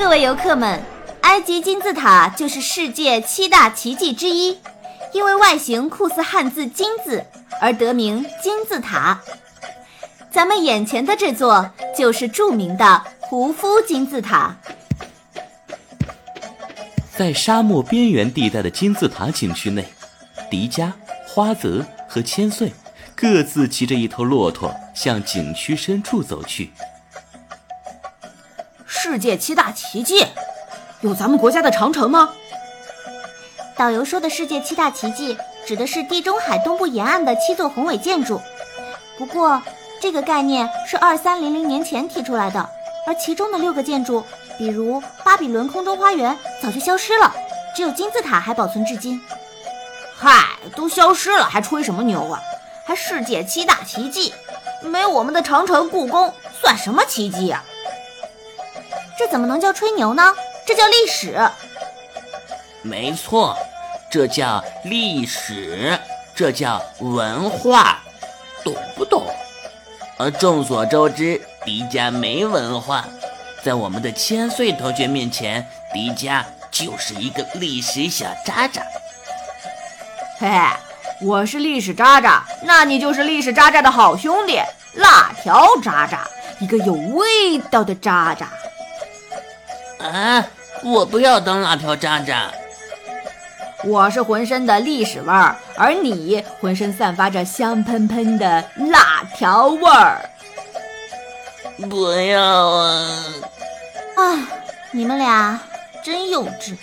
各位游客们，埃及金字塔就是世界七大奇迹之一，因为外形酷似汉字“金”字而得名金字塔。咱们眼前的这座就是著名的胡夫金字塔。在沙漠边缘地带的金字塔景区内，迪迦、花泽和千岁各自骑着一头骆驼向景区深处走去。世界七大奇迹，有咱们国家的长城吗？导游说的世界七大奇迹指的是地中海东部沿岸的七座宏伟建筑。不过，这个概念是二三零零年前提出来的，而其中的六个建筑，比如巴比伦空中花园，早就消失了，只有金字塔还保存至今。嗨，都消失了还吹什么牛啊？还世界七大奇迹？没有我们的长城、故宫，算什么奇迹呀？这怎么能叫吹牛呢？这叫历史。没错，这叫历史，这叫文化，懂不懂？而众所周知，迪迦没文化，在我们的千岁同学面前，迪迦就是一个历史小渣渣。嘿，我是历史渣渣，那你就是历史渣渣的好兄弟，辣条渣渣，一个有味道的渣渣。啊！我不要当辣条渣渣。我是浑身的历史味儿，而你浑身散发着香喷喷的辣条味儿。不要啊！啊，你们俩真幼稚。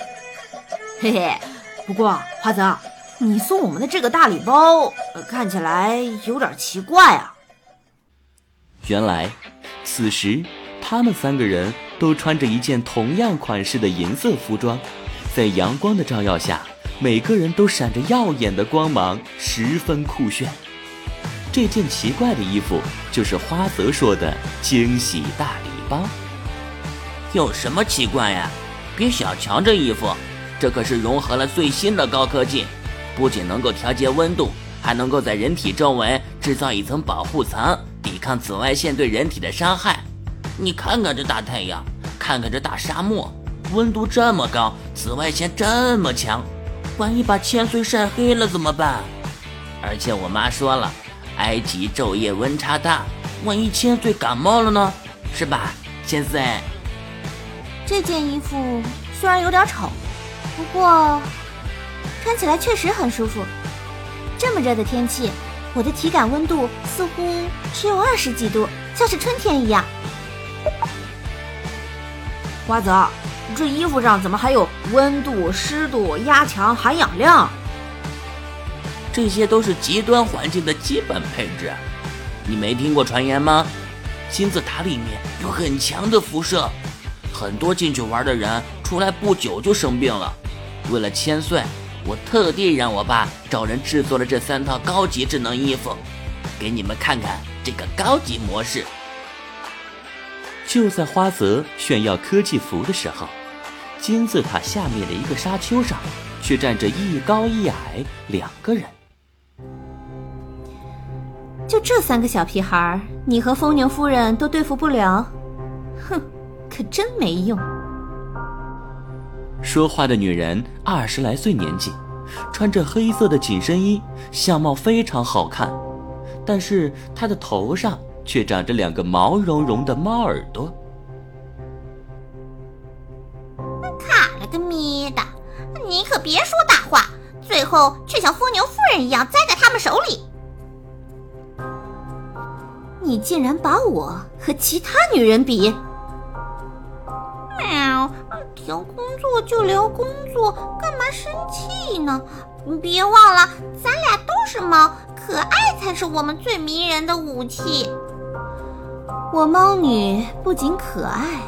嘿嘿，不过花泽，你送我们的这个大礼包看起来有点奇怪啊。原来，此时他们三个人。都穿着一件同样款式的银色服装，在阳光的照耀下，每个人都闪着耀眼的光芒，十分酷炫。这件奇怪的衣服就是花泽说的惊喜大礼包。有什么奇怪呀？别小瞧这衣服，这可是融合了最新的高科技，不仅能够调节温度，还能够在人体周围制造一层保护层，抵抗紫外线对人体的伤害。你看看这大太阳，看看这大沙漠，温度这么高，紫外线这么强，万一把千岁晒黑了怎么办？而且我妈说了，埃及昼夜温差大，万一千岁感冒了呢？是吧，千岁？这件衣服虽然有点丑，不过穿起来确实很舒服。这么热的天气，我的体感温度似乎只有二十几度，像是春天一样。花泽，这衣服上怎么还有温度、湿度、压强、含氧量？这些都是极端环境的基本配置。你没听过传言吗？金字塔里面有很强的辐射，很多进去玩的人出来不久就生病了。为了千岁，我特地让我爸找人制作了这三套高级智能衣服，给你们看看这个高级模式。就在花泽炫耀科技服的时候，金字塔下面的一个沙丘上，却站着一高一矮两个人。就这三个小屁孩，你和疯牛夫人都对付不了？哼，可真没用。说话的女人二十来岁年纪，穿着黑色的紧身衣，相貌非常好看，但是她的头上。却长着两个毛茸茸的猫耳朵。卡了个咪的！你可别说大话，最后却像疯牛夫人一样栽在他们手里。你竟然把我和其他女人比！喵，聊工作就聊工作，干嘛生气呢？别忘了，咱俩都是猫，可爱才是我们最迷人的武器。我猫女不仅可爱，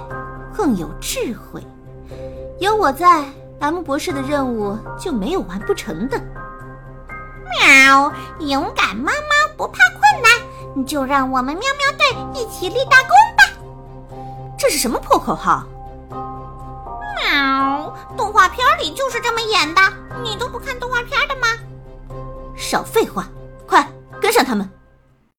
更有智慧。有我在，M 博士的任务就没有完不成的。喵，勇敢猫猫不怕困难，就让我们喵喵队一起立大功吧！这是什么破口号？喵，动画片里就是这么演的，你都不看动画片的吗？少废话，快跟上他们！